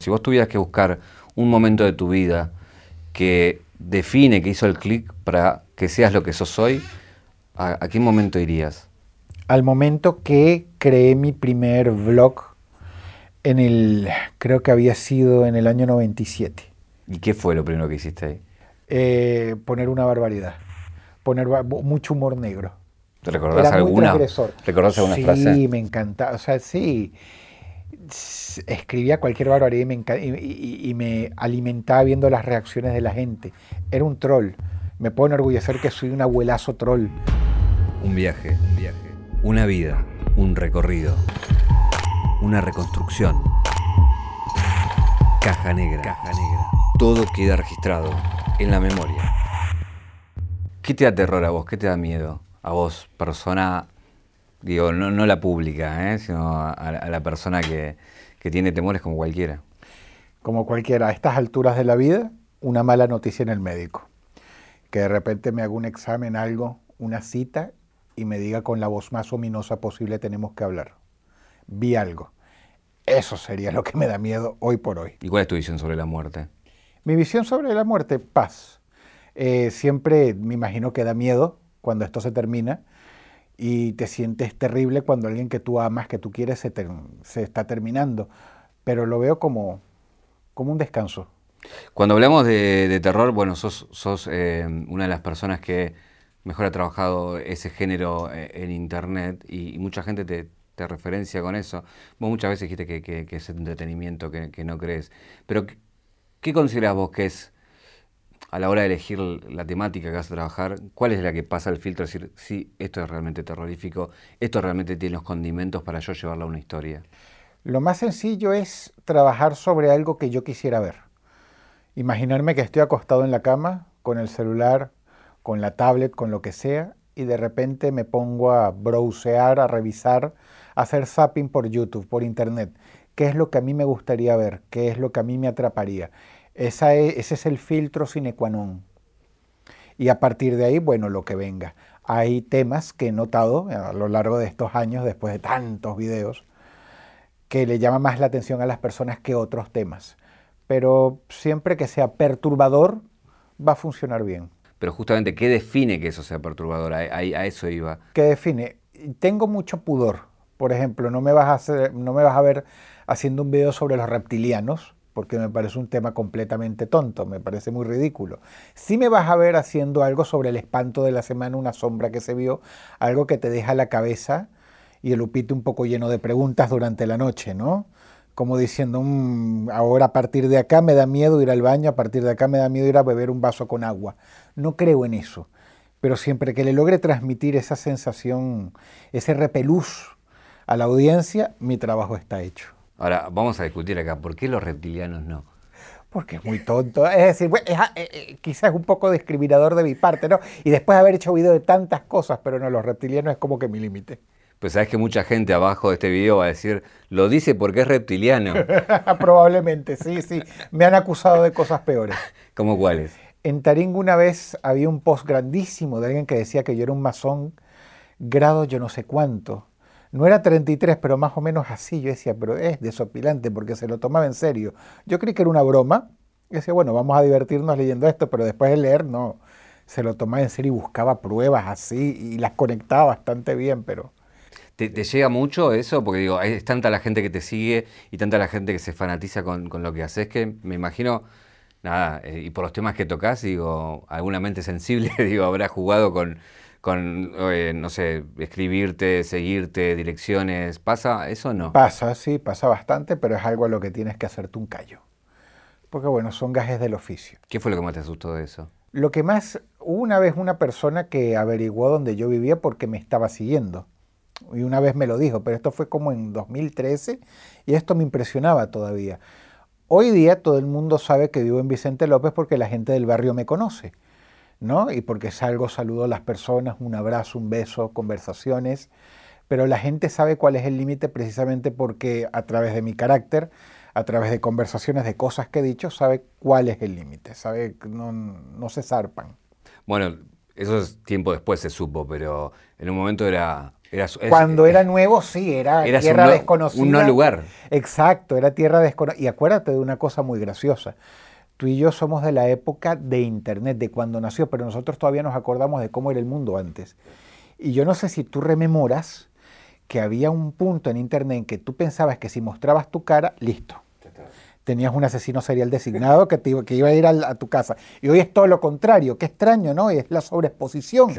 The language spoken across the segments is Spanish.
Si vos tuvieras que buscar un momento de tu vida que define, que hizo el clic para que seas lo que sos hoy, ¿a, qué momento irías? Al momento que creé mi primer vlog en el, creo que había sido en el año 97. ¿Y qué fue lo primero que hiciste ahí? Eh, poner una barbaridad, poner mucho humor negro. ¿Te recordás alguna? ¿Recordás alguna sí, frase? Sí, me encanta. O sea, sí. Escribía cualquier barbaridad y me, alimentaba viendo las reacciones de la gente. Era un troll. Me puedo enorgullecer que soy un abuelazo troll. Un viaje, un viaje. Una vida, un recorrido. Una reconstrucción. Caja negra. Caja negra. Todo queda registrado en la memoria. ¿Qué te da terror a vos? ¿Qué te da miedo? A vos, persona, digo, no, la pública, ¿eh? sino a, la persona que, que tiene temores como cualquiera. Como cualquiera, a estas alturas de la vida, una mala noticia en el médico. Que de repente me haga un examen, algo, una cita, y me diga con la voz más ominosa posible tenemos que hablar. Vi algo. Eso sería lo que me da miedo hoy por hoy. ¿Y cuál es tu visión sobre la muerte? Mi visión sobre la muerte, paz. Eh, siempre me imagino que da miedo cuando esto se termina y te sientes terrible cuando alguien que tú amas, que tú quieres, se, se está terminando. Pero lo veo como, como un descanso. Cuando hablamos de, terror, bueno, sos, sos eh, una de las personas que mejor ha trabajado ese género eh, en Internet y, mucha gente te, te, referencia con eso. Vos muchas veces dijiste que, que, es entretenimiento, que, que, no crees. Pero ¿Qué consideras vos que es, a la hora de elegir la temática que vas a trabajar, cuál es la que pasa el filtro? Decir, sí, esto es realmente terrorífico, esto realmente tiene los condimentos para yo llevarla a una historia. Lo más sencillo es trabajar sobre algo que yo quisiera ver. Imaginarme que estoy acostado en la cama, con el celular, con la tablet, con lo que sea, y de repente me pongo a browsear, a revisar, a hacer zapping por YouTube, por Internet qué es lo que a mí me gustaría ver, qué es lo que a mí me atraparía. Esa ese es el filtro sine qua non. Y a partir de ahí, bueno, lo que venga. Hay temas que he notado a lo largo de estos años, después de tantos videos, que le llama más la atención a las personas que otros temas. Pero siempre que sea perturbador, va a funcionar bien. Pero justamente, ¿qué define que eso sea perturbador? A, a eso iba. ¿Qué define? Tengo mucho pudor. Por ejemplo, no me vas a, hacer, no me vas a ver haciendo un video sobre los reptilianos, porque me parece un tema completamente tonto, me parece muy ridículo. Sí me vas a ver haciendo algo sobre el espanto de la semana, una sombra que se vio, algo que te deja la cabeza y el upite un poco lleno de preguntas durante la noche, ¿no? Como diciendo, mm, ahora a partir de acá me da miedo ir al baño, a partir de acá me da miedo ir a beber un vaso con agua. No creo en eso, pero siempre que le logre transmitir esa sensación, ese repelús a la audiencia, mi trabajo está hecho. Ahora, vamos a discutir acá, ¿por qué los reptilianos no? Porque es muy tonto. Es decir, ah, eh, eh, quizás un poco discriminador de mi parte, ¿no? Y después de haber hecho video de tantas cosas, pero no, los reptilianos es como que mi límite. Pues sabes que mucha gente abajo de este video va a decir, lo dice porque es reptiliano. Probablemente, sí, sí. Me han acusado de cosas peores. ¿Cómo cuáles? En Taringa una vez había un post grandísimo de alguien que decía que yo era un masón grado yo no sé cuánto. No era 33, pero más o menos así. Yo decía, pero es desopilante porque se lo tomaba en serio. Yo creí que era una broma. Y decía, bueno, vamos a divertirnos leyendo esto, pero después de leer, no. Se lo tomaba en serio y buscaba pruebas así y las conectaba bastante bien, pero... ¿Te, llega mucho eso? Porque digo, es tanta la gente que te sigue y tanta la gente que se fanatiza con, con lo que haces que me imagino, nada, eh, y por los temas que tocas, digo, alguna mente sensible, digo, habrá jugado con, con, eh, no sé, escribirte, seguirte, direcciones? ¿Pasa eso o no? Pasa, sí, pasa bastante, pero es algo a lo que tienes que hacerte un callo. Porque bueno, son gajes del oficio. ¿Qué fue lo que más te asustó de eso? Lo que más, una vez una persona que averiguó dónde yo vivía porque me estaba siguiendo. Y una vez me lo dijo, pero esto fue como en 2013 y esto me impresionaba todavía. Hoy día todo el mundo sabe que vivo en Vicente López porque la gente del barrio me conoce. ¿No? Y porque salgo, saludo a las personas, un abrazo, un beso, conversaciones, pero la gente sabe cuál es el límite precisamente porque a través de mi carácter, a través de conversaciones, de cosas que he dicho, sabe cuál es el límite, sabe que no, se zarpan. Bueno, eso es tiempo después se supo, pero en un momento era Cuando era nuevo, sí, era tierra desconocida. Un no lugar. Exacto, era tierra desconocida. Y acuérdate de una cosa muy graciosa. Tú y yo somos de la época de Internet, de cuando nació, pero nosotros todavía nos acordamos de cómo era el mundo antes. Y yo no sé si tú rememoras que había un punto en Internet en que tú pensabas que si mostrabas tu cara, listo tenías un asesino serial designado que, te, que iba a ir a, tu casa. Y hoy es todo lo contrario, qué extraño, ¿no? Es la sobreexposición.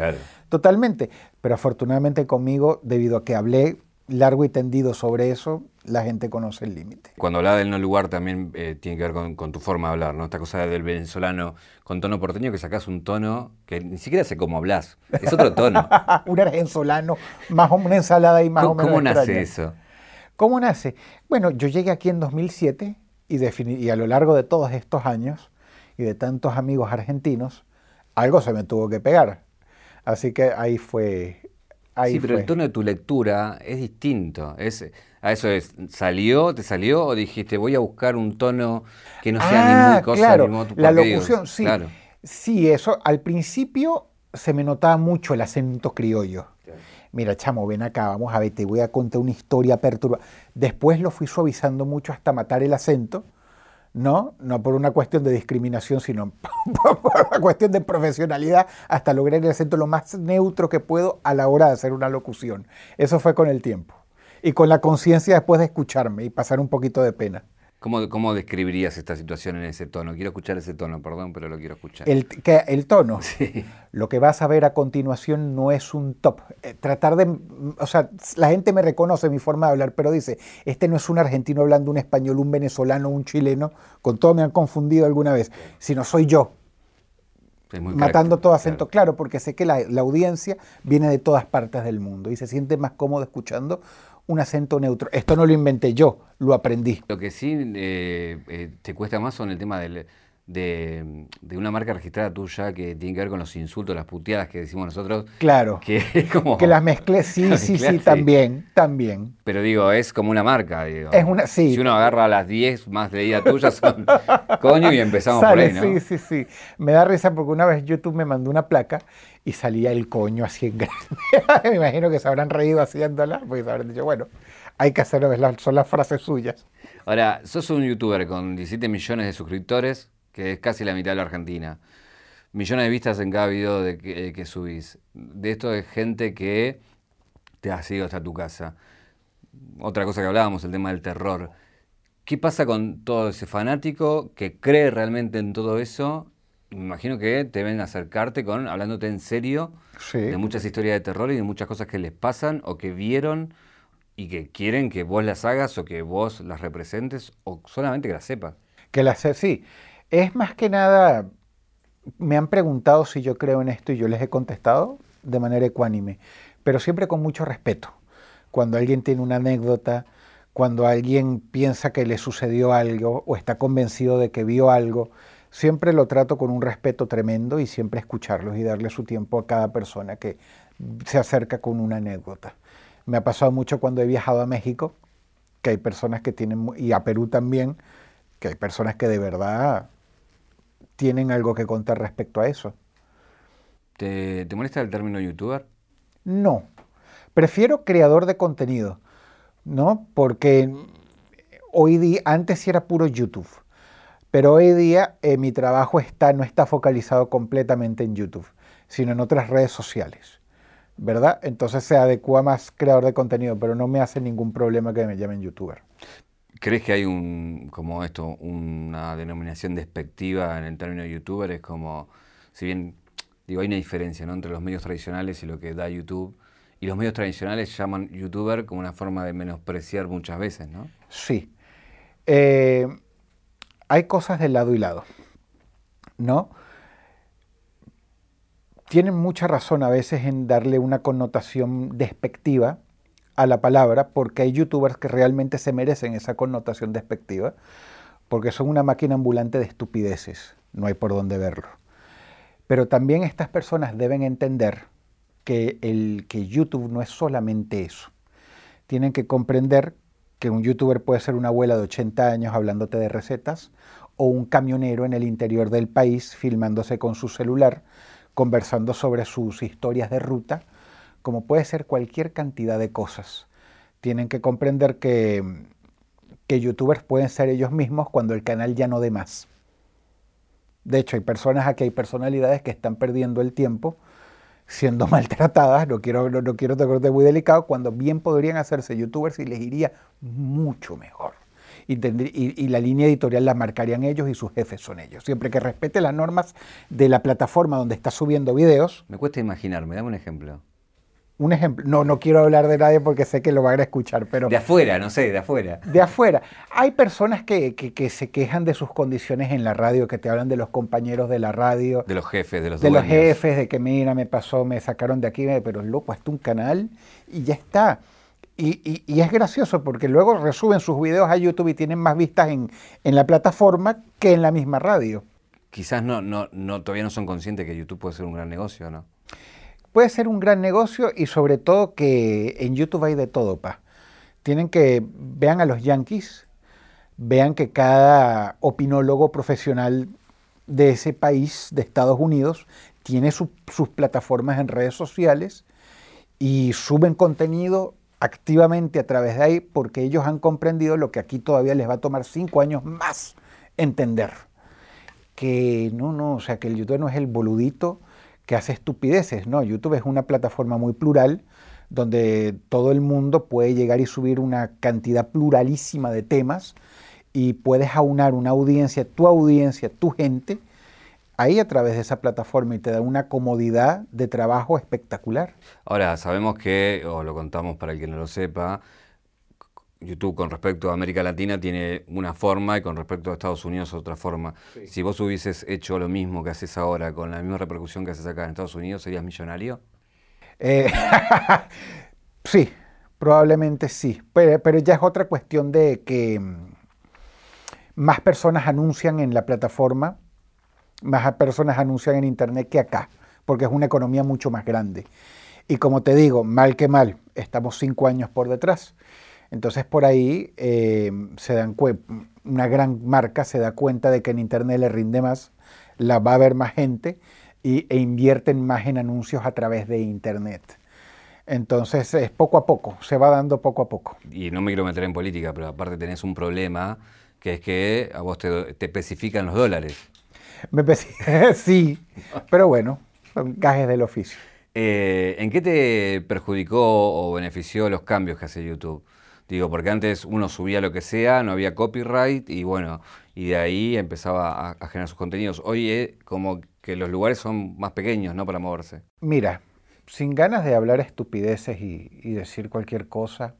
Totalmente. Pero afortunadamente conmigo, debido a que hablé largo y tendido sobre eso, la gente conoce el límite. Cuando hablaba del no lugar también eh, tiene que ver con, tu forma de hablar, ¿no? Esta cosa del venezolano con tono porteño que sacas un tono que ni siquiera sé cómo hablas, es otro tono. un venezolano, más o menos una ensalada y más o menos ¿Cómo nace eso? ¿Cómo nace? Bueno, yo llegué aquí en 2007 y, a lo largo de todos estos años y de tantos amigos argentinos, algo se me tuvo que pegar. Así que ahí fue. Ahí sí, pero el tono de tu lectura es distinto. Es, a eso es, ¿salió, te salió o dijiste voy a buscar un tono que no sea ah, ninguna cosa? Claro, la locución, sí. Sí, eso, al principio se me notaba mucho el acento criollo mira, chamo, ven acá, vamos a ver, te voy a contar una historia perturbada. Después lo fui suavizando mucho hasta matar el acento, ¿no? No por una cuestión de discriminación, sino por una cuestión de profesionalidad, hasta lograr el acento lo más neutro que puedo a la hora de hacer una locución. Eso fue con el tiempo. Y con la conciencia después de escucharme y pasar un poquito de pena. ¿Cómo, ¿Cómo, describirías esta situación en ese tono? Quiero escuchar ese tono, perdón, pero lo quiero escuchar. El, el tono. Sí. Lo que vas a ver a continuación no es un top. Eh, tratar de. O sea, la gente me reconoce mi forma de hablar, pero dice: Este no es un argentino hablando un español, un venezolano, un chileno. Con todo me han confundido alguna vez. Sino soy yo. matando todo acento claro. porque sé que la, la audiencia viene de todas partes del mundo y se siente más cómodo escuchando un acento neutro. Esto no lo inventé yo, lo aprendí. Lo que sí eh, eh, te cuesta más son el tema de, una marca registrada tuya que tiene que ver con los insultos, las puteadas que decimos nosotros. Claro. Que, como, que las mezclé, sí, sí, sí, también, también. Pero digo, es como una marca, digo. Es una, sí. Si uno agarra las 10 más leídas tuyas, son coño y empezamos por ahí, ¿no? Sí, sí, sí. Me da risa porque una vez YouTube me mandó una placa y salía el coño así en grande. Me imagino que se habrán reído haciéndola, porque se habrán dicho, bueno, hay que hacerlo, son las frases suyas. Ahora, sos un youtuber con 17 millones de suscriptores, que es casi la mitad de la Argentina. Millones de vistas en cada video de que, que subís. De esto de gente que te ha seguido hasta tu casa. Otra cosa que hablábamos, el tema del terror. ¿Qué pasa con todo ese fanático que cree realmente en todo eso me imagino que te ven acercarte con, hablándote en serio de muchas historias de terror y de muchas cosas que les pasan o que vieron y que quieren que vos las hagas o que vos las representes o solamente que las sepas. Que las sí. Es más que nada, me han preguntado si yo creo en esto y yo les he contestado de manera ecuánime, pero siempre con mucho respeto. Cuando alguien tiene una anécdota, cuando alguien piensa que le sucedió algo o está convencido de que vio algo, siempre lo trato con un respeto tremendo y siempre escucharlos y darle su tiempo a cada persona que se acerca con una anécdota. Me ha pasado mucho cuando he viajado a México, que hay personas que tienen, y a Perú también, que hay personas que de verdad tienen algo que contar respecto a eso. ¿Te, molesta el término youtuber? No, prefiero creador de contenido, ¿no? Porque hoy día, antes era puro YouTube pero hoy día eh, mi trabajo está, no está focalizado completamente en YouTube, sino en otras redes sociales, ¿verdad? Entonces se adecua más creador de contenido, pero no me hace ningún problema que me llamen youtuber. ¿Crees que hay un, como esto, una denominación despectiva en el término youtuber? Es como, si bien, digo, hay una diferencia ¿no? entre los medios tradicionales y lo que da YouTube, y los medios tradicionales llaman youtuber como una forma de menospreciar muchas veces, ¿no? Sí. Eh, hay cosas de lado y lado, ¿no? Tienen mucha razón a veces en darle una connotación despectiva a la palabra, porque hay youtubers que realmente se merecen esa connotación despectiva, porque son una máquina ambulante de estupideces, no hay por dónde verlo. Pero también estas personas deben entender que, el, que YouTube no es solamente eso. Tienen que comprender que un youtuber puede ser una abuela de 80 años hablándote de recetas o un camionero en el interior del país filmándose con su celular, conversando sobre sus historias de ruta, como puede ser cualquier cantidad de cosas. Tienen que comprender que, que youtubers pueden ser ellos mismos cuando el canal ya no dé más. De hecho, hay personas aquí, hay personalidades que están perdiendo el tiempo siendo maltratadas, no quiero, no, quiero tocar muy delicado, cuando bien podrían hacerse youtubers y les iría mucho mejor. Y, la línea editorial la marcarían ellos y sus jefes son ellos. Siempre que respete las normas de la plataforma donde está subiendo videos. Me cuesta imaginarme, dame un ejemplo. Un ejemplo, no, no quiero hablar de nadie porque sé que lo van a escuchar, pero... De afuera, no sé, de afuera. De afuera. Hay personas que, que, se quejan de sus condiciones en la radio, que te hablan de los compañeros de la radio. De los jefes, de los De los jefes, de que mira, me pasó, me sacaron de aquí, pero loco, hasta un canal y ya está. Y, y, es gracioso porque luego resuben sus videos a YouTube y tienen más vistas en, en la plataforma que en la misma radio. Quizás no, no, no, todavía no son conscientes que YouTube puede ser un gran negocio, ¿no? Puede ser un gran negocio y sobre todo que en YouTube hay de todo, pa. Tienen que, vean a los Yankees, vean que cada opinólogo profesional de ese país, de Estados Unidos, tiene sus plataformas en redes sociales y suben contenido activamente a través de ahí porque ellos han comprendido lo que aquí todavía les va a tomar cinco años más entender. Que no, no, o sea, que el YouTube no es el boludito que hace estupideces. No, YouTube es una plataforma muy plural donde todo el mundo puede llegar y subir una cantidad pluralísima de temas y puedes aunar una audiencia, tu audiencia, tu gente, ahí a través de esa plataforma y te da una comodidad de trabajo espectacular. Ahora, sabemos que, o lo contamos para el que no lo sepa, YouTube con respecto a América Latina tiene una forma y con respecto a Estados Unidos otra forma. Si vos hubieses hecho lo mismo que haces ahora, con la misma repercusión que haces acá en Estados Unidos, ¿serías millonario? Eh, sí, probablemente sí, pero, ya es otra cuestión de que mm, más personas anuncian en la plataforma, más personas anuncian en Internet que acá, porque es una economía mucho más grande. Y como te digo, mal que mal, estamos cinco años por detrás. Entonces por ahí eh, se dan una gran marca se da cuenta de que en Internet le rinde más, la va a ver más gente y, e invierten más en anuncios a través de Internet. Entonces es poco a poco, se va dando poco a poco. Y no me quiero meter en política, pero aparte tenés un problema que es que a vos te, especifican los dólares. Me sí, pero bueno, son gajes del oficio. Eh, ¿En qué te perjudicó o benefició los cambios que hace YouTube? Digo, porque antes uno subía lo que sea, no había copyright y bueno, y de ahí empezaba a, generar sus contenidos. Hoy es como que los lugares son más pequeños, ¿no? Para moverse. Mira, sin ganas de hablar estupideces y, y decir cualquier cosa,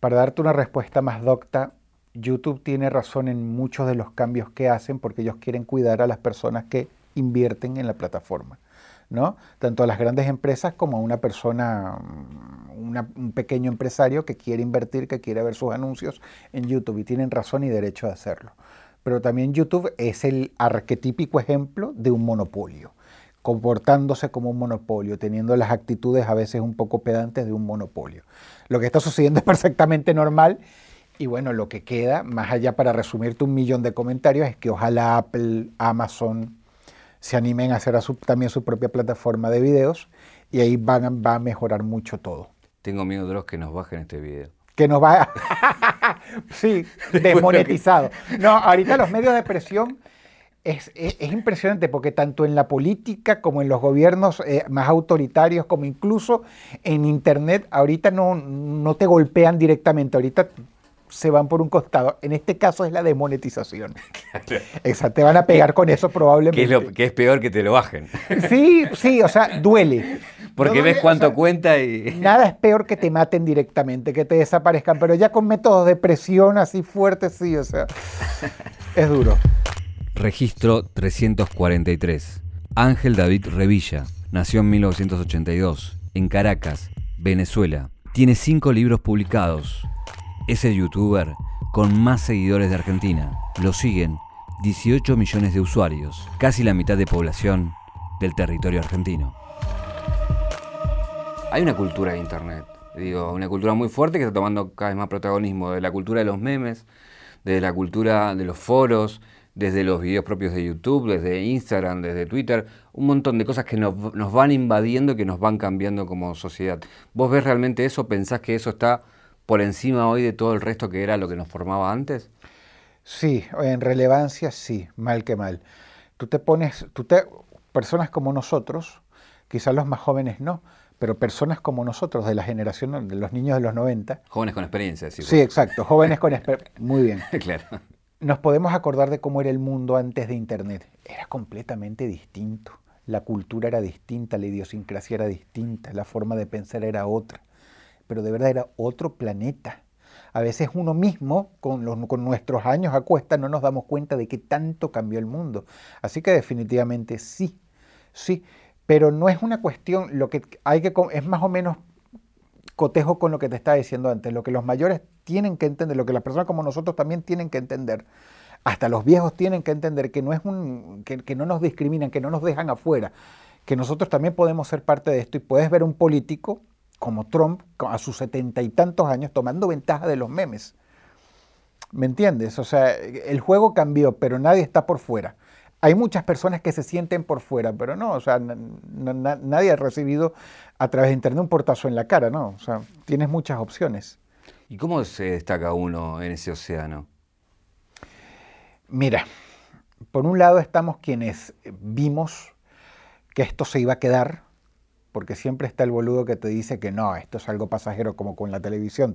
para darte una respuesta más docta, YouTube tiene razón en muchos de los cambios que hacen porque ellos quieren cuidar a las personas que invierten en la plataforma. ¿No? Tanto a las grandes empresas como a una persona, mm, un pequeño empresario que quiere invertir, que quiere ver sus anuncios en YouTube y tienen razón y derecho de hacerlo. Pero también YouTube es el arquetípico ejemplo de un monopolio, comportándose como un monopolio, teniendo las actitudes a veces un poco pedantes de un monopolio. Lo que está sucediendo es perfectamente normal y bueno, lo que queda, más allá para resumirte un millón de comentarios, es que ojalá Apple, Amazon, se animen a hacer también su propia plataforma de videos y ahí van, va a mejorar mucho todo. Tengo miedo de los que nos bajen este video. Que nos va sí, desmonetizado. No, ahorita los medios de presión es, impresionante porque tanto en la política como en los gobiernos eh, más autoritarios, como incluso en Internet, ahorita no, no te golpean directamente. Ahorita se van por un costado. En este caso es la desmonetización. Exacto, te van a pegar con eso probablemente. Que es, lo, que es peor que te lo bajen. Sí, sí, o sea, duele. Porque ves cuánto cuenta y... Nada es peor que te maten directamente, que te desaparezcan, pero ya con métodos de presión así fuertes, sí, o sea, es duro. Registro 343. Ángel David Revilla. Nació en 1982, en Caracas, Venezuela. Tiene cinco libros publicados, es el youtuber con más seguidores de Argentina. Lo siguen 18 millones de usuarios, casi la mitad de población del territorio argentino. Hay una cultura de Internet, digo, una cultura muy fuerte que está tomando cada vez más protagonismo, de la cultura de los memes, de la cultura de los foros, desde los videos propios de YouTube, desde Instagram, desde Twitter, un montón de cosas que nos, nos van invadiendo, que nos van cambiando como sociedad. ¿Vos ves realmente eso? ¿Pensás que eso está por encima hoy de todo el resto que era lo que nos formaba antes? Sí, en relevancia sí, mal que mal. Tú te pones, tú te, personas como nosotros, quizás los más jóvenes no, pero personas como nosotros, de la generación de los niños de los 90. Jóvenes con experiencia, sí. Sí, exacto, jóvenes con experiencia. Muy bien. claro. Nos podemos acordar de cómo era el mundo antes de Internet. Era completamente distinto. La cultura era distinta, la idiosincrasia era distinta, la forma de pensar era otra. Pero de verdad era otro planeta. A veces uno mismo, con, los, con nuestros años a cuesta, no nos damos cuenta de qué tanto cambió el mundo. Así que definitivamente sí, sí pero no es una cuestión, lo que hay que, es más o menos cotejo con lo que te estaba diciendo antes, lo que los mayores tienen que entender, lo que las personas como nosotros también tienen que entender, hasta los viejos tienen que entender que no, es un, que, no nos discriminan, que no nos dejan afuera, que nosotros también podemos ser parte de esto y puedes ver un político como Trump a sus setenta y tantos años tomando ventaja de los memes. ¿Me entiendes? O sea, el juego cambió, pero nadie está por fuera. Hay muchas personas que se sienten por fuera, pero no, o sea, nadie ha recibido a través de Internet un portazo en la cara, ¿no? O sea, tienes muchas opciones. ¿Y cómo se destaca uno en ese océano? Mira, por un lado estamos quienes vimos que esto se iba a quedar, porque siempre está el boludo que te dice que no, esto es algo pasajero como con la televisión,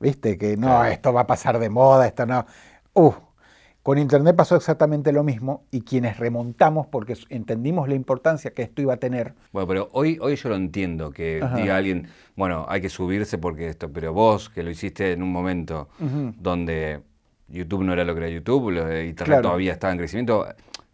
¿viste? Que no, esto va a pasar de moda, esto no. Uh, con Internet pasó exactamente lo mismo y quienes remontamos porque entendimos la importancia que esto iba a tener. Bueno, pero hoy, hoy yo lo entiendo, que diga alguien, bueno, hay que subirse porque esto, pero vos que lo hiciste en un momento donde YouTube no era lo que era YouTube, Internet todavía estaba en crecimiento,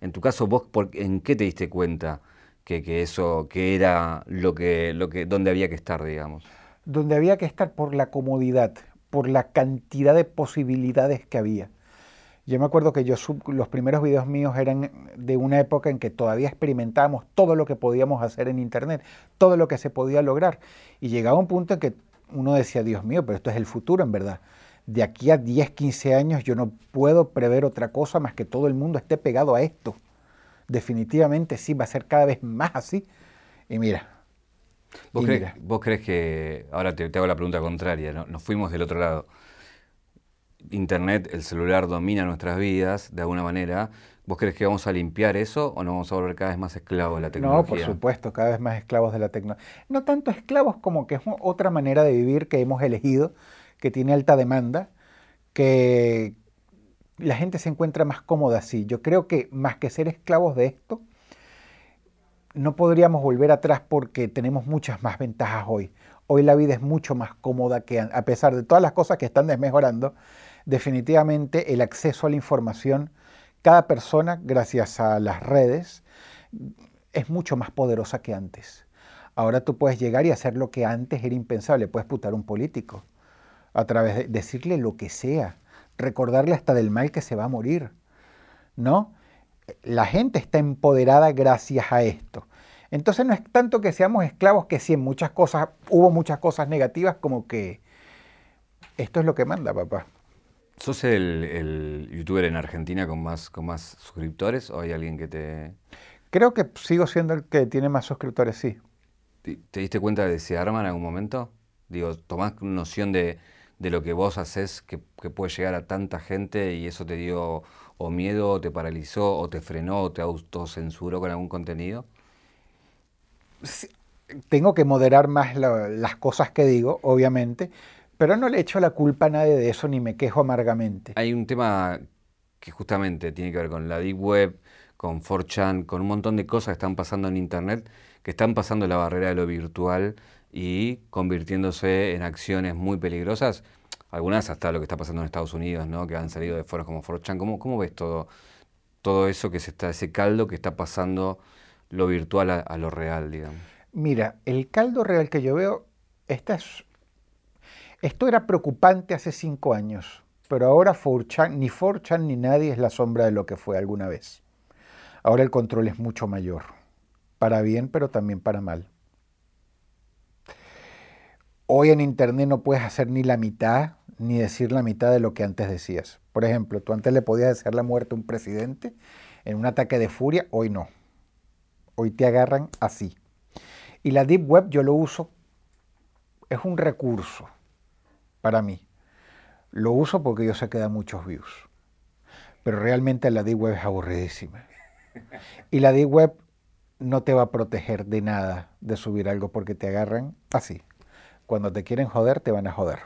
en tu caso, vos, ¿en qué te diste cuenta que, eso, que era lo que, lo que, donde había que estar, digamos? Donde había que estar por la comodidad, por la cantidad de posibilidades que había yo me acuerdo que yo los primeros videos míos eran de una época en que todavía experimentábamos todo lo que podíamos hacer en Internet, todo lo que se podía lograr. Y llegaba un punto en que uno decía, Dios mío, pero esto es el futuro en verdad. De aquí a 10, 15 años yo no puedo prever otra cosa más que todo el mundo esté pegado a esto. Definitivamente sí, va a ser cada vez más así. Y mira. ¿Vos, crees, que, ahora te, hago la pregunta contraria, nos fuimos del otro lado? Internet, el celular domina nuestras vidas de alguna manera, ¿vos crees que vamos a limpiar eso o nos vamos a volver cada vez más esclavos de la tecnología? No, por supuesto, cada vez más esclavos de la tecnología. No tanto esclavos como que es otra manera de vivir que hemos elegido, que tiene alta demanda, que la gente se encuentra más cómoda así. Yo creo que más que ser esclavos de esto, no podríamos volver atrás porque tenemos muchas más ventajas hoy. Hoy la vida es mucho más cómoda que a pesar de todas las cosas que están desmejorando, definitivamente el acceso a la información, cada persona, gracias a las redes, es mucho más poderosa que antes. Ahora tú puedes llegar y hacer lo que antes era impensable, puedes putar a un político, a través de decirle lo que sea, recordarle hasta del mal que se va a morir, ¿no? La gente está empoderada gracias a esto. Entonces no es tanto que seamos esclavos, que sí, en muchas cosas, hubo muchas cosas negativas, como que esto es lo que manda, papá. ¿Sos el, youtuber en Argentina con más, con más suscriptores o hay alguien que te...? Creo que sigo siendo el que tiene más suscriptores, sí. ¿Te, diste cuenta de ese arma en algún momento? Digo, ¿tomás noción de, lo que vos haces que, puede llegar a tanta gente y eso te dio o miedo, o te paralizó, o te frenó, o te autocensuró con algún contenido? tengo que moderar más las cosas que digo, obviamente, pero no le echo la culpa a nadie de eso ni me quejo amargamente. Hay un tema que justamente tiene que ver con la Deep Web, con 4chan, con un montón de cosas que están pasando en Internet, que están pasando la barrera de lo virtual y convirtiéndose en acciones muy peligrosas. Algunas hasta lo que está pasando en Estados Unidos, ¿no? que han salido de foros como 4chan. ¿Cómo, cómo ves todo, todo eso que se está, ese caldo que está pasando lo virtual a, lo real, digamos? Mira, el caldo real que yo veo, esta es esto era preocupante hace cinco años, pero ahora ni 4 ni nadie es la sombra de lo que fue alguna vez. Ahora el control es mucho mayor, para bien, pero también para mal. Hoy en Internet no puedes hacer ni la mitad ni decir la mitad de lo que antes decías. Por ejemplo, tú antes le podías desear la muerte a un presidente en un ataque de furia, hoy no. Hoy te agarran así. Y la Deep Web yo lo uso, es un recurso para mí. Lo uso porque yo sé que da muchos views. Pero realmente la Deep Web es aburridísima. Y la Deep Web no te va a proteger de nada de subir algo porque te agarran así. Cuando te quieren joder, te van a joder.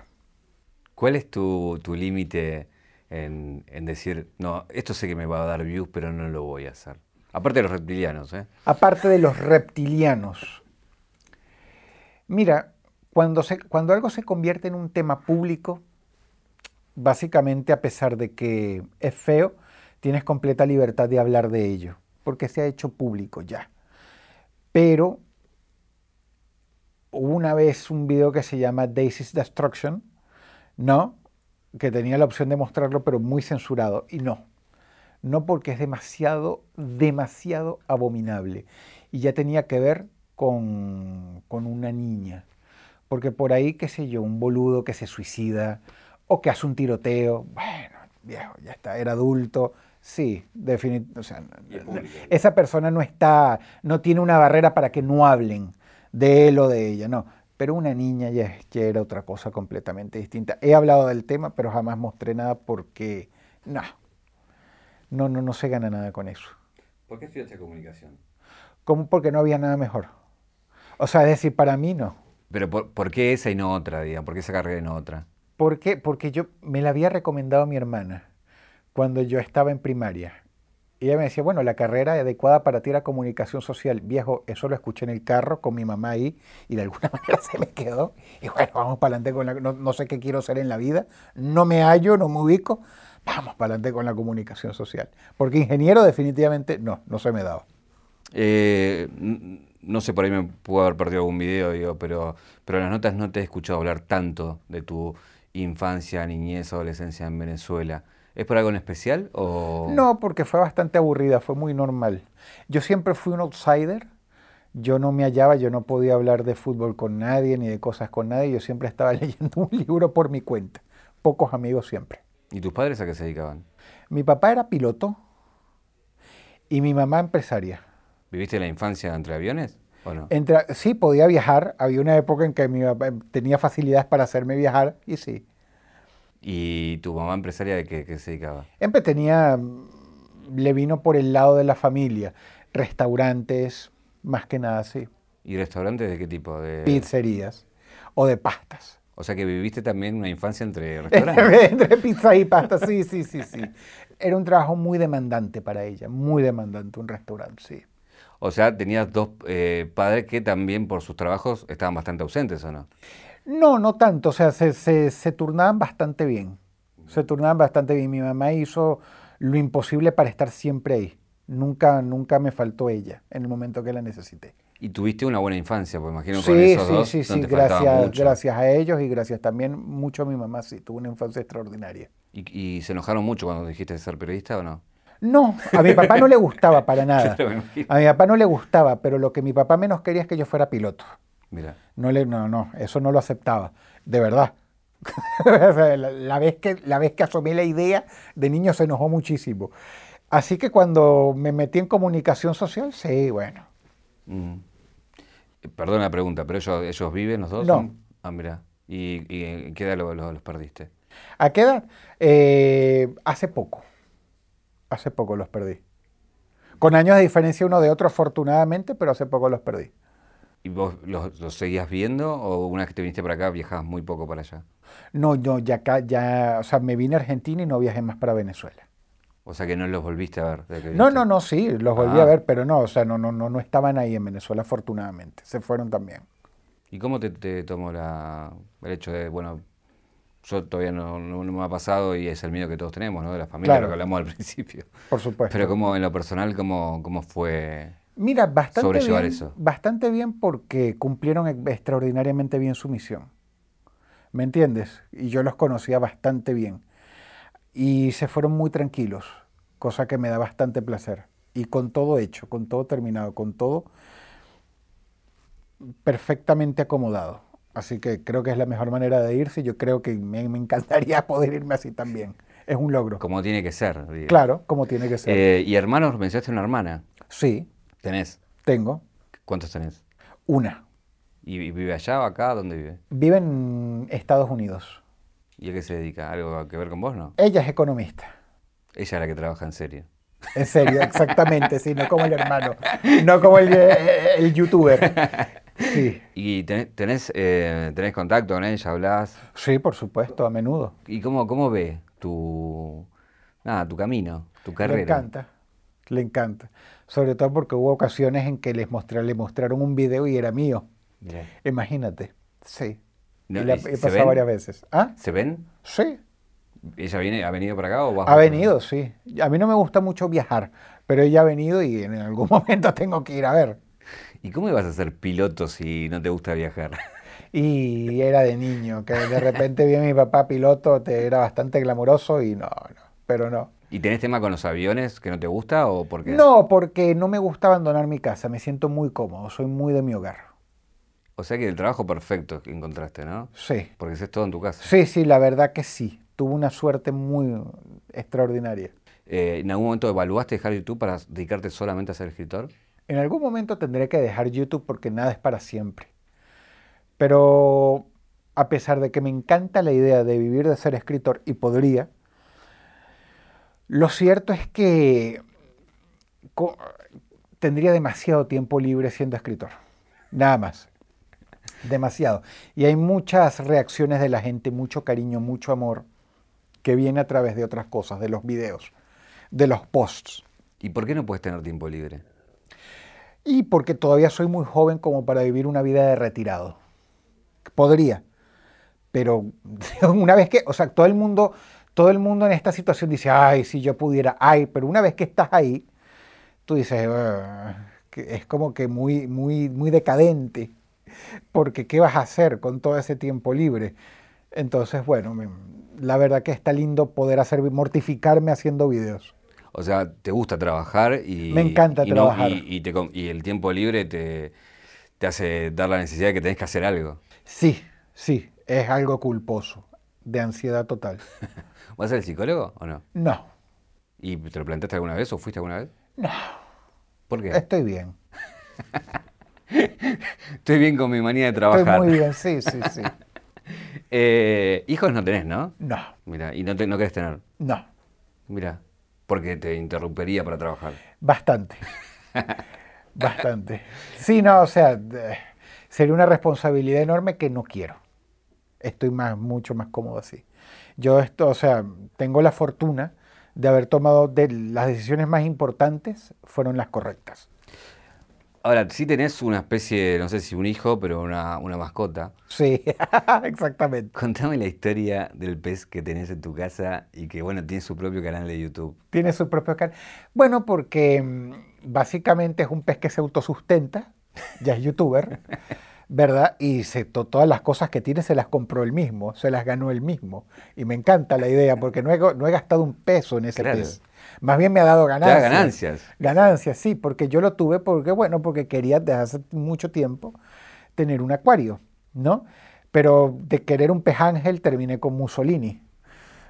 ¿Cuál es tu, límite en, decir, no, esto sé que me va a dar views, pero no lo voy a hacer? Aparte de los reptilianos, ¿eh? Aparte de los reptilianos. Mira, cuando, se, cuando algo se convierte en un tema público, básicamente a pesar de que es feo, tienes completa libertad de hablar de ello, porque se ha hecho público ya. Pero hubo una vez un video que se llama Daisy's Destruction, ¿no? Que tenía la opción de mostrarlo, pero muy censurado. Y no. No porque es demasiado, demasiado abominable. Y ya tenía que ver con, con una niña. Porque por ahí, qué sé yo, un boludo que se suicida o que hace un tiroteo. Bueno, viejo, ya está, era adulto. Sí, definitivamente. esa persona no está, no tiene una barrera para que no hablen de él o de ella, no. Pero una niña ya, era otra cosa completamente distinta. He hablado del tema, pero jamás mostré nada porque no, no, no, no se gana nada con eso. ¿Por qué estudiaste comunicación? ¿Cómo? Porque no había nada mejor. O sea, es decir, para mí no. Pero ¿por, qué esa y no otra, digamos? ¿Por qué esa carrera y no otra? ¿Por qué? Porque yo me la había recomendado a mi hermana cuando yo estaba en primaria. Y ella me decía, bueno, la carrera adecuada para ti era comunicación social. Viejo, eso lo escuché en el carro con mi mamá ahí y de alguna manera se me quedó. Y bueno, vamos para adelante con la... No, sé qué quiero ser en la vida, no me hallo, no me ubico. Vamos para adelante con la comunicación social. Porque ingeniero definitivamente no, no se me daba. Eh, no sé, por ahí me pudo haber perdido algún video, pero, pero en las notas no te he escuchado hablar tanto de tu infancia, niñez, adolescencia en Venezuela. ¿Es por algo en especial? O... No, porque fue bastante aburrida, fue muy normal. Yo siempre fui un outsider, yo no me hallaba, yo no podía hablar de fútbol con nadie ni de cosas con nadie, yo siempre estaba leyendo un libro por mi cuenta, pocos amigos siempre. ¿Y tus padres a qué se dedicaban? Mi papá era piloto y mi mamá empresaria. ¿Viviste la infancia entre aviones? ¿o no? Entre, sí, podía viajar. Había una época en que mi papá tenía facilidades para hacerme viajar y sí. ¿Y tu mamá empresaria de qué, se dedicaba? Siempre tenía, le vino por el lado de la familia, restaurantes, más que nada, sí. ¿Y restaurantes de qué tipo? De... Pizzerías o de pastas. O sea que viviste también una infancia entre restaurantes. entre pizza y pasta, sí, sí, sí, sí. Era un trabajo muy demandante para ella, muy demandante un restaurante, sí. O sea, tenías dos eh, padres que también por sus trabajos estaban bastante ausentes, ¿o no? No, no tanto, o sea, se, se, turnaban bastante bien, se turnaban bastante bien. Mi mamá hizo lo imposible para estar siempre ahí. Nunca, nunca me faltó ella en el momento que la necesité. Y tuviste una buena infancia, pues imagino con esos sí, dos. Sí, sí, sí, gracias, gracias a ellos y gracias también mucho a mi mamá, sí, tuvo una infancia extraordinaria. ¿Y, ¿Y, se enojaron mucho cuando dijiste ser periodista o no? No, a mi papá no le gustaba para nada. A mi papá no le gustaba, pero lo que mi papá menos quería es que yo fuera piloto. Mira. No, le, no, no, eso no lo aceptaba, de verdad. la, vez que, la vez que asomé la idea, de niño se enojó muchísimo. Así que cuando me metí en comunicación social, sí, bueno. Mm. Perdón la pregunta, pero ellos, ellos viven los dos. No. Ah, mira. ¿Y, y qué edad los, perdiste? ¿A qué edad? Eh, hace poco. Hace poco los perdí. Con años de diferencia uno de otro, afortunadamente, pero hace poco los perdí. ¿Y vos los, seguías viendo o una vez que te viniste para acá viajabas muy poco para allá? No, no, ya acá, ya, o sea, me vine a Argentina y no viajé más para Venezuela. O sea que no los volviste a ver. no, no, no, sí, los volví a ah. ver, pero no, o sea, no, no, no, no estaban ahí en Venezuela, afortunadamente. Se fueron también. ¿Y cómo te, tomó la, el hecho de, bueno, yo todavía no, me ha pasado y es el miedo que todos tenemos, ¿no? De la familia, lo que hablamos al principio. Por supuesto. Pero como en lo personal, ¿cómo, cómo fue Mira, bastante bien, bastante bien porque cumplieron extraordinariamente bien su misión. ¿Me entiendes? Y yo los conocía bastante bien. Y se fueron muy tranquilos, cosa que me da bastante placer. Y con todo hecho, con todo terminado, con todo perfectamente acomodado. Así que creo que es la mejor manera de irse. Yo creo que me, me encantaría poder irme así también. Es un logro. Como tiene que ser. Claro, como tiene que ser. Eh, y hermanos, mencionaste una hermana. sí, ¿Tenés? tengo ¿Cuántos tenés? una. ¿Y, vive allá o acá? ¿Dónde vive? Vive en Estados Unidos. ¿Y a qué se dedica? ¿Algo que ver con vos, no? Ella es economista. Ella es la que trabaja en serio. En serio, exactamente, sí, no como el hermano, no como el, eh, el youtuber. Sí, ¿Y tenés, tenés, eh, tenés contacto con ella? ¿Hablás? sí, por supuesto, a menudo. ¿Y cómo, cómo ve tu, nada, tu camino, tu carrera? Le encanta, le encanta. Sobre todo porque hubo ocasiones en que les mostré, le mostraron un video y era mío. Imagínate, sí. No, y la ¿y he pasado ven? varias veces. ¿Ah? ¿Se ven? Sí, ¿Ella viene, ha venido para acá o ha venido, sí. A mí no me gusta mucho viajar, pero ella ha venido y en algún momento tengo que ir a ver. ¿Y cómo ibas a ser piloto si no te gusta viajar? Y era de niño, que de repente vi a mi papá piloto, te era bastante glamuroso y no, no, pero no. ¿Y tenés tema con los aviones que no te gusta o por qué? No, porque no me gusta abandonar mi casa, me siento muy cómodo, soy muy de mi hogar. O sea que el trabajo perfecto que encontraste, ¿no? Sí, Porque haces todo en tu casa. sí, sí, la verdad que sí. Tuve una suerte muy extraordinaria. Eh, ¿En algún momento evaluaste dejar YouTube para dedicarte solamente a ser escritor? En algún momento tendré que dejar YouTube porque nada es para siempre. Pero a pesar de que me encanta la idea de vivir de ser escritor y podría, lo cierto es que tendría demasiado tiempo libre siendo escritor. Nada más. Demasiado. Y hay muchas reacciones de la gente, mucho cariño, mucho amor, que viene a través de otras cosas, de los videos, de los posts. ¿Y por qué no puedes tener tiempo libre? Y porque todavía soy muy joven como para vivir una vida de retirado. Podría. Pero una vez que, o sea, todo el mundo, todo el mundo en esta situación dice, ay, si yo pudiera, ay, pero una vez que estás ahí, tú dices, "Ah", es como que muy, muy, muy decadente. Porque ¿qué vas a hacer con todo ese tiempo libre? Entonces, bueno, la verdad que está lindo poder hacer, mortificarme haciendo videos. O sea, te gusta trabajar y... Me encanta y no- trabajar. y, y te com- y el tiempo libre te, te hace dar la necesidad de que tenés que hacer algo. Sí, sí, es algo culposo, de ansiedad total. ¿Vas a ser el psicólogo o no? No, ¿Y te lo planteaste alguna vez o fuiste alguna vez? no, ¿Por qué? estoy bien. Estoy bien con mi manía de Estoy trabajar. muy bien, sí, sí, sí. Eh, hijos no tenés, ¿no? No, Mira, y no, te, no querés tener. no, Mira, porque te interrumpería para trabajar. bastante. Bastante. Sí, no, o sea, de- sería una responsabilidad enorme que no quiero. Estoy más, mucho más cómodo así. Yo esto, o sea, tengo la fortuna de haber tomado de las decisiones más importantes fueron las correctas. Ahora, sí tenés una especie, no sé si un hijo, pero una, una mascota. Sí, exactamente. Contame la historia del pez que tenés en tu casa y que, bueno, tiene su propio canal de YouTube. Tiene su propio canal. Bueno, porque mm, básicamente es un pez que se autosustenta, ya es youtuber, ¿verdad? Y se, to- todas las cosas que tiene se las compró él mismo, se las ganó él mismo. Y me encanta la idea porque no he, no he gastado un peso en ese Claro. pez. Más bien me ha dado ganancias. ganancias. Ganancias, sí, porque yo lo tuve porque, bueno, porque quería desde hace mucho tiempo tener un acuario, ¿no? Pero de querer un pez ángel terminé con Mussolini.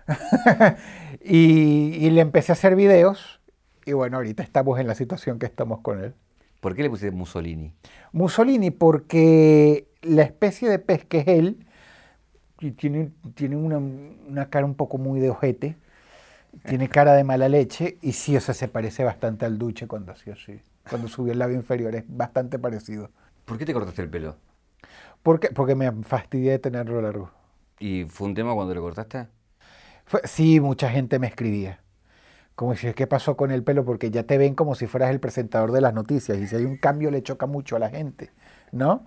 y, y le empecé a hacer videos y bueno, ahorita estamos en la situación que estamos con él. ¿Por qué le pusiste Mussolini? Mussolini porque la especie de pez que es él tiene, tiene una, una cara un poco muy de ojete, tiene cara de mala leche y sí, o sea, se parece bastante al duche cuando hacía así, cuando subió el labio inferior, es bastante parecido. ¿Por qué te cortaste el pelo? ¿Por qué? Porque me fastidié de tenerlo largo. ¿Y fue un tema cuando lo cortaste? Fue- sí, mucha gente me escribía. Como si, ¿qué pasó con el pelo? Porque ya te ven como si fueras el presentador de las noticias y si hay un cambio le choca mucho a la gente, ¿no?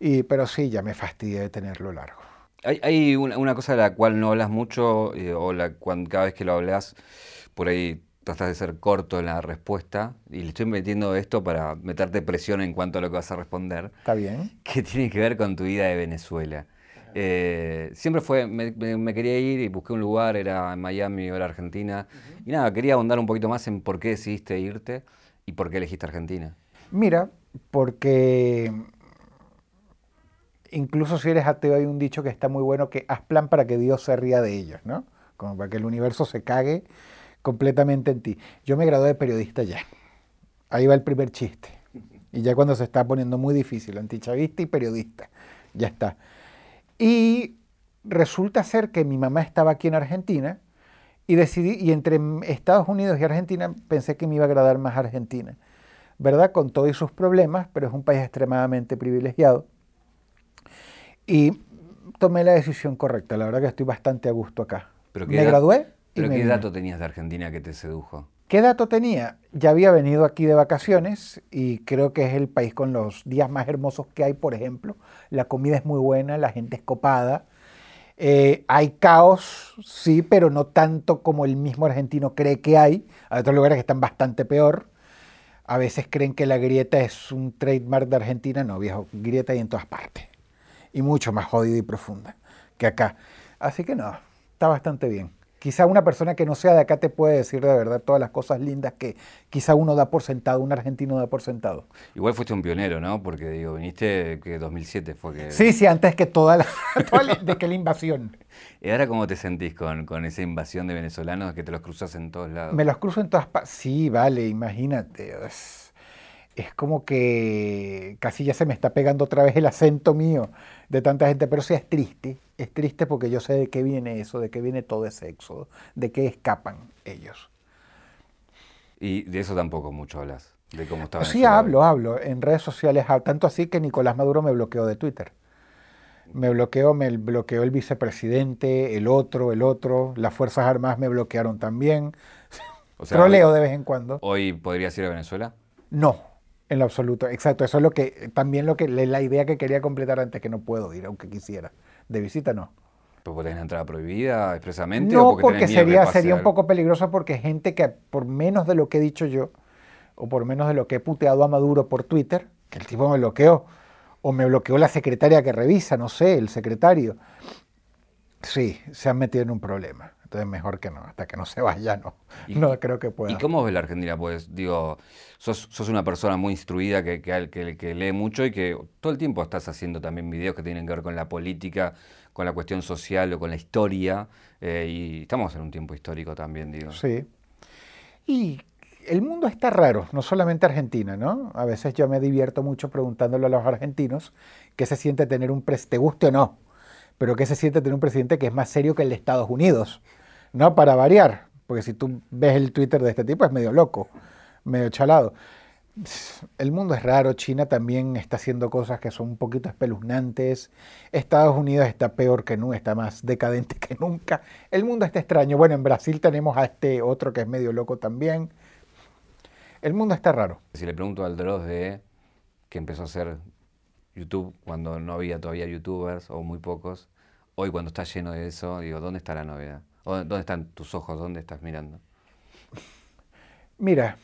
Y, pero sí, ya me fastidié de tenerlo largo. Hay, hay una, una cosa de la cual no hablas mucho, eh, o la, cuan- cada vez que lo hablas, por ahí tratas de ser corto en la respuesta, y le estoy metiendo esto para meterte presión en cuanto a lo que vas a responder, ¿Está bien? que tiene que ver con tu vida de Venezuela. Eh, siempre fue, me, me- quería ir y busqué un lugar, era en Miami o era Argentina, y nada, quería ahondar un poquito más en por qué decidiste irte y por qué elegiste Argentina. Mira, porque incluso si eres ateo hay un dicho que está muy bueno que haz plan para que Dios se ría de ellos, ¿no? Como para que el universo se cague completamente en ti. Yo me gradué de periodista ya. Ahí va el primer chiste. Y ya cuando se está poniendo muy difícil, antichavista y periodista. Ya está. Y resulta ser que mi mamá estaba aquí en Argentina y decidí, y entre Estados Unidos y Argentina pensé que me iba a agradar más Argentina. ¿Verdad? Con todos sus problemas, pero es un país extremadamente privilegiado. Y tomé la decisión correcta. La verdad que estoy bastante a gusto acá. me gradué. ¿Pero qué dato tenías de Argentina que te sedujo? ¿Qué dato tenía? Ya había venido aquí de vacaciones y creo que es el país con los días más hermosos que hay, por ejemplo. La comida es muy buena, la gente es copada. Eh, hay caos, sí, pero no tanto como el mismo argentino cree que hay. Hay otros lugares que están bastante peor. A veces creen que la grieta es un trademark de Argentina. No, viejo, grieta hay en todas partes. Y mucho más jodida y profunda que acá. Así que no, está bastante bien. Quizá una persona que no sea de acá te puede decir de verdad todas las cosas lindas que quizá uno da por sentado, un argentino da por sentado. Igual fuiste un pionero, ¿no? Porque digo, viniste que 2007 fue que... Sí, sí, antes que toda la, de que la invasión. ¿Y ahora cómo te sentís con, con, esa invasión de venezolanos que te los cruzas en todos lados? Me los cruzo en todas partes. Sí, vale, imagínate es como que casi ya se me está pegando otra vez el acento mío de tanta gente, pero sí es triste, es triste porque yo sé de qué viene eso, de qué viene todo ese éxodo, de qué escapan ellos. Y de eso tampoco mucho hablas, de cómo está. Sí, hablo, hablo, en redes sociales, tanto así que Nicolás Maduro me bloqueó de Twitter. Me bloqueó, me bloqueó el vicepresidente, el otro, el otro, las Fuerzas Armadas me bloquearon también. O Troleo de vez en cuando. ¿Hoy podrías ir a Venezuela? No, en lo absoluto, exacto. Eso es lo que también lo que la idea que quería completar antes que no puedo ir, aunque quisiera. De visita no. ¿Pero tenés entrada prohibida expresamente? No, porque, sería, sería un poco peligroso porque gente que por menos de lo que he dicho yo, o por menos de lo que he puteado a Maduro por Twitter, que el tipo me bloqueó, o me bloqueó la secretaria que revisa, no sé, el secretario. Sí, se han metido en un problema. Entonces mejor que no, hasta que no se vaya, no. no creo que pueda. ¿Y cómo ves la Argentina? Pues digo, sos, sos una persona muy instruida que, que, que, lee mucho y que todo el tiempo estás haciendo también videos que tienen que ver con la política, con la cuestión social o con la historia. Eh, y estamos en un tiempo histórico también, digo. Sí. Y el mundo está raro, no solamente Argentina, ¿no? A veces yo me divierto mucho preguntándole a los argentinos qué se siente tener un, te guste o no, pero qué se siente tener un presidente que es más serio que el de Estados Unidos ¿no? Para variar, porque si tú ves el Twitter de este tipo es medio loco, medio chalado. El mundo es raro, China también está haciendo cosas que son un poquito espeluznantes, Estados Unidos está peor que nunca, está más decadente que nunca, el mundo está extraño. Bueno, en Brasil tenemos a este otro que es medio loco también. El mundo está raro. Si le pregunto al Dross de que empezó a hacer YouTube cuando no había todavía youtubers o muy pocos, hoy cuando está lleno de eso, digo, ¿dónde está la novedad? ¿Dónde están tus ojos? ¿Dónde estás mirando? Mira,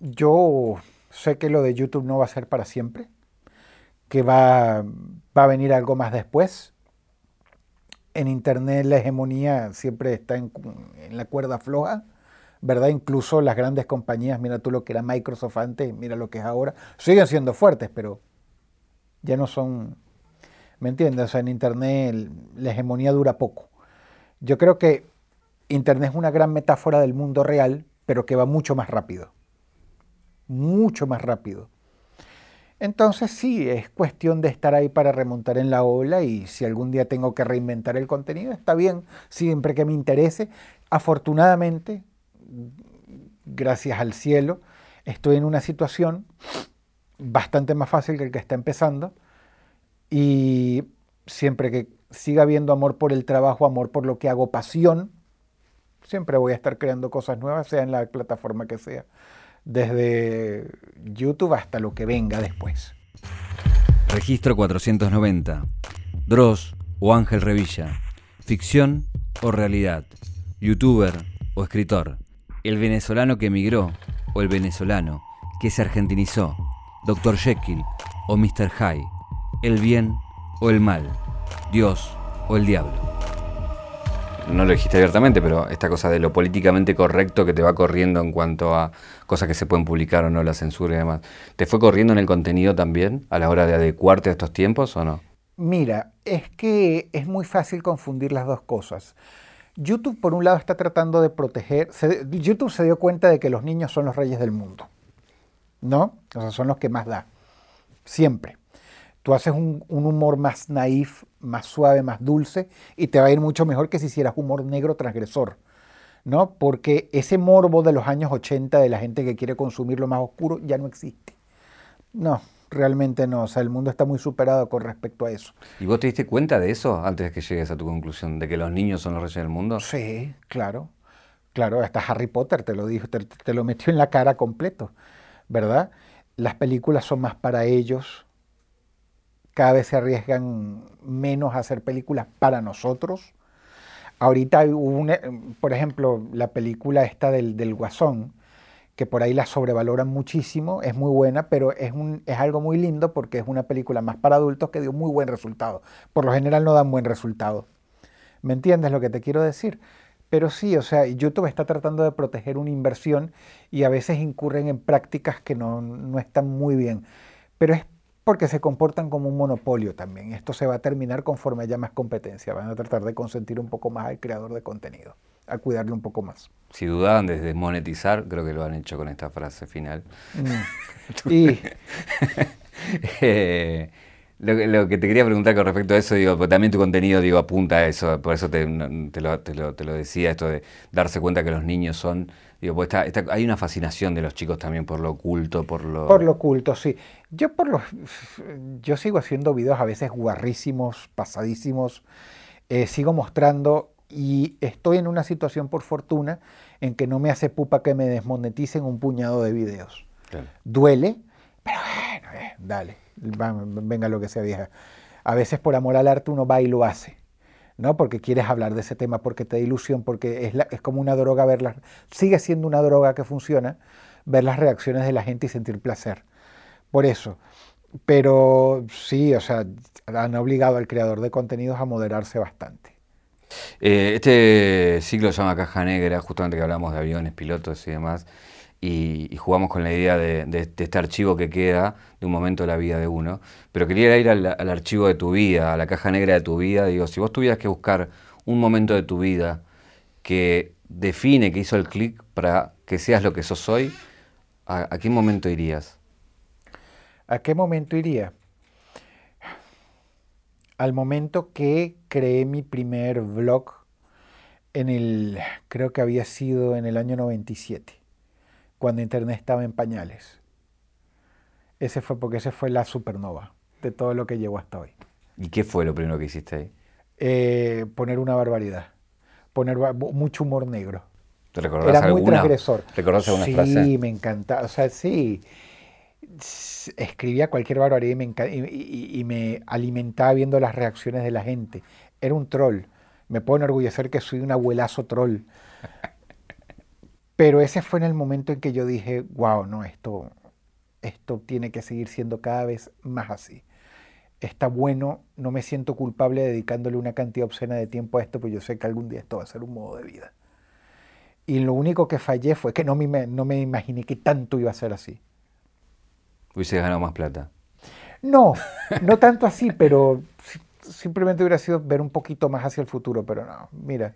yo sé que lo de YouTube no va a ser para siempre, que va, va a venir algo más después. En Internet la hegemonía siempre está en, la cuerda floja, ¿verdad? Incluso las grandes compañías, mira tú lo que era Microsoft antes, mira lo que es ahora, siguen siendo fuertes, pero ya no son, ¿me entiendes? O sea, en Internet la hegemonía dura poco. Yo creo que Internet es una gran metáfora del mundo real, pero que va mucho más rápido. Mucho más rápido. Entonces sí, es cuestión de estar ahí para remontar en la ola y si algún día tengo que reinventar el contenido, está bien, siempre que me interese. Afortunadamente, gracias al cielo, estoy en una situación bastante más fácil que el que está empezando y siempre que siga habiendo amor por el trabajo, amor por lo que hago, pasión, siempre voy a estar creando cosas nuevas, sea en la plataforma que sea, desde YouTube hasta lo que venga después. Registro 490. Dross o Ángel Revilla. Ficción o realidad. Youtuber o escritor. El venezolano que emigró o el venezolano que se argentinizó. Dr. Jekyll o Mr. Hyde. El bien o el mal. Dios o el diablo no lo dijiste abiertamente, pero esta cosa de lo políticamente correcto que te va corriendo en cuanto a cosas que se pueden publicar o no, la censura y demás, ¿te fue corriendo en el contenido también a la hora de adecuarte a estos tiempos o no? Mira, es que es muy fácil confundir las dos cosas. YouTube, por un lado, está tratando de proteger. YouTube se dio cuenta de que los niños son los reyes del mundo. ¿No? O sea, son los que más da. Siempre. Tú haces un, humor más naif, más suave, más dulce, y te va a ir mucho mejor que si hicieras humor negro transgresor. ¿No? Porque ese morbo de los años 80 de la gente que quiere consumir lo más oscuro ya no existe. No, realmente no. O sea, el mundo está muy superado con respecto a eso. ¿Y vos te diste cuenta de eso antes de que llegues a tu conclusión, de que los niños son los reyes del mundo? Sí, claro. Claro, hasta Harry Potter te lo dijo, te, lo metió en la cara completo, ¿verdad? Las películas son más para ellos. Cada vez se arriesgan menos a hacer películas para nosotros. Ahorita por ejemplo, la película esta del, Guasón, que por ahí la sobrevaloran muchísimo, es muy buena, pero es algo muy lindo porque es una película más para adultos que dio muy buen resultado. Por lo general no dan buen resultado. ¿Me entiendes lo que te quiero decir? Pero sí, o sea, YouTube está tratando de proteger una inversión y a veces incurren en prácticas que no, no están muy bien. Pero es porque se comportan como un monopolio también. Esto se va a terminar conforme haya más competencia. Van a tratar de consentir un poco más al creador de contenido a cuidarlo un poco más. Si dudaban de desmonetizar, creo que lo han hecho con esta frase final. Mm. y... Eh, lo, que te quería preguntar con respecto a eso, digo, pues también tu contenido digo, apunta a eso, por eso te, lo, te, lo, decía, esto de darse cuenta que los niños son, digo, pues hay una fascinación de los chicos también por lo oculto, por lo... Por lo oculto, sí. Yo, por lo, yo sigo haciendo videos a veces guarrísimos, pasadísimos, eh, sigo mostrando y estoy en una situación, por fortuna, en que no me hace pupa que me desmoneticen un puñado de videos. Duele, pero bueno, eh, dale, venga lo que sea vieja. A veces por amor al arte uno va y lo hace, ¿no? Porque quieres hablar de ese tema, porque te da ilusión, porque es, es como una droga verlas, sigue siendo una droga que funciona, ver las reacciones de la gente y sentir placer. Por eso. Pero sí, o sea, han obligado al creador de contenidos a moderarse bastante. Eh, este ciclo se llama Caja Negra, justamente que hablamos de aviones, pilotos y demás, y, jugamos con la idea de, este archivo que queda de un momento de la vida de uno. Pero quería ir al, archivo de tu vida, a la caja negra de tu vida. Digo, si vos tuvieras que buscar un momento de tu vida que define, que hizo el clic para que seas lo que sos hoy, ¿a qué momento irías? ¿A qué momento iría? al momento que creé mi primer blog en el, creo que había sido en el año 97, cuando Internet estaba en pañales. Ese fue porque ese fue la supernova de todo lo que llegó hasta hoy. ¿Y qué fue lo primero que hiciste ahí? Eh, poner una barbaridad, poner mucho humor negro. ¿Te recordás Era muy transgresor. ¿Recordás alguna sí, frase? Sí, me encanta. O sea, sí escribía cualquier barbaridad y me, alimentaba viendo las reacciones de la gente. Era un troll. Me puedo enorgullecer que soy un abuelazo troll. Pero ese fue en el momento en que yo dije, wow, no, esto, esto tiene que seguir siendo cada vez más así. Está bueno, no me siento culpable dedicándole una cantidad obscena de tiempo a esto, porque yo sé que algún día esto va a ser un modo de vida. Y lo único que fallé fue que no me, no me imaginé que tanto iba a ser así. Hubiese ganado más plata. No, no tanto así, pero simplemente hubiera sido ver un poquito más hacia el futuro, pero no, mira,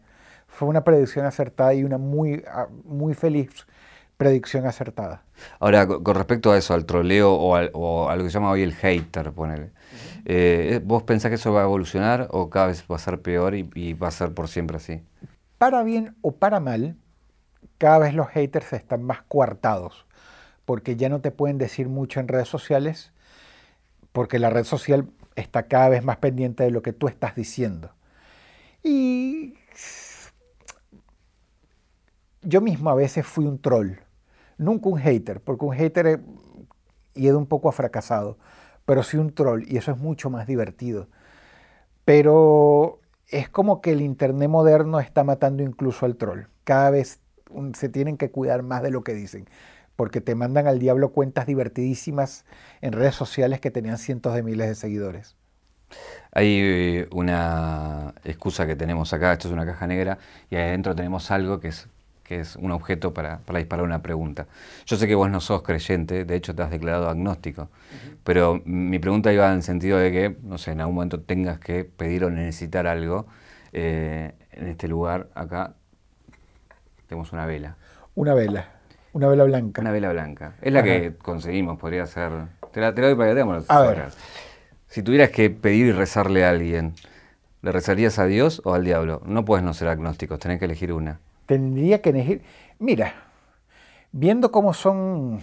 fue una predicción acertada y una muy, muy feliz predicción acertada. Ahora, con respecto a eso, al troleo o, a lo que se llama hoy el hater, ponele, eh, ¿vos pensás que eso va a evolucionar o cada vez va a ser peor y, y, va a ser por siempre así? Para bien o para mal, cada vez los haters están más coartados porque ya no te pueden decir mucho en redes sociales, porque la red social está cada vez más pendiente de lo que tú estás diciendo. Y yo mismo a veces fui un troll, nunca un hater, porque un hater y he un poco a fracasado, pero sí un troll y eso es mucho más divertido. Pero es como que el Internet moderno está matando incluso al troll. Cada vez se tienen que cuidar más de lo que dicen porque te mandan al diablo cuentas divertidísimas en redes sociales que tenían cientos de miles de seguidores. Hay eh, una excusa que tenemos acá, esto es una caja negra, y adentro tenemos algo que es, que es un objeto para, disparar una pregunta. Yo sé que vos no sos creyente, de hecho te has declarado agnóstico, pero mi pregunta iba en el sentido de que, no sé, en algún momento tengas que pedir o necesitar algo. Eh, en este lugar, acá, tenemos una vela. Una vela, una vela blanca. Una vela blanca. Es la que conseguimos, podría ser... Te la, te doy para que tengamos. A ver. Si tuvieras que pedir y rezarle a alguien, ¿le rezarías a Dios o al diablo? No puedes no ser agnóstico, tenés que elegir una. Tendría que elegir... Mira, viendo cómo son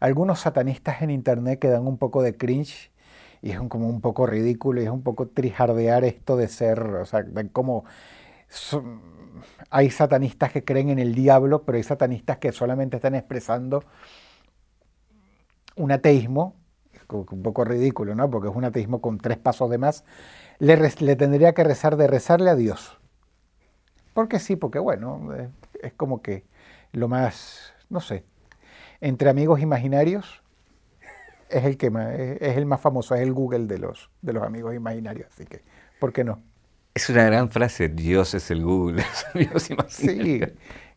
algunos satanistas en internet que dan un poco de cringe y es como un poco ridículo y es un poco trijardear esto de ser, o sea, como hay satanistas que creen en el diablo, pero hay satanistas que solamente están expresando un ateísmo un poco ridículo, ¿no? Porque es un ateísmo con tres pasos de más, le, le tendría que rezar de rezarle a Dios. Porque sí, porque bueno, eh, es como que lo más, no sé, entre amigos imaginarios es el que más, es el más famoso, es el Google de los, de los amigos imaginarios, así que, ¿por qué no? Es una gran frase, Dios es el Google, amigos Sí,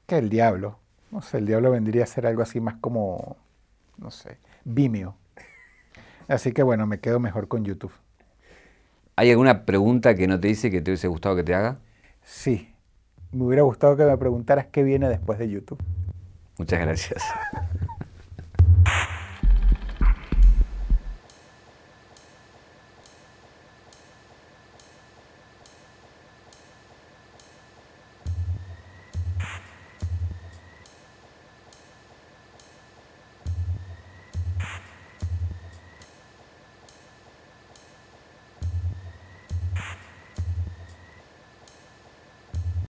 que el diablo. No sé, el diablo vendría a ser algo así más como, no sé, Vimeo. Así que bueno, me quedo mejor con YouTube. ¿Hay alguna pregunta que no te hice que te hubiese gustado que te haga? Sí. Me hubiera gustado que me preguntaras qué viene después de YouTube. Muchas gracias.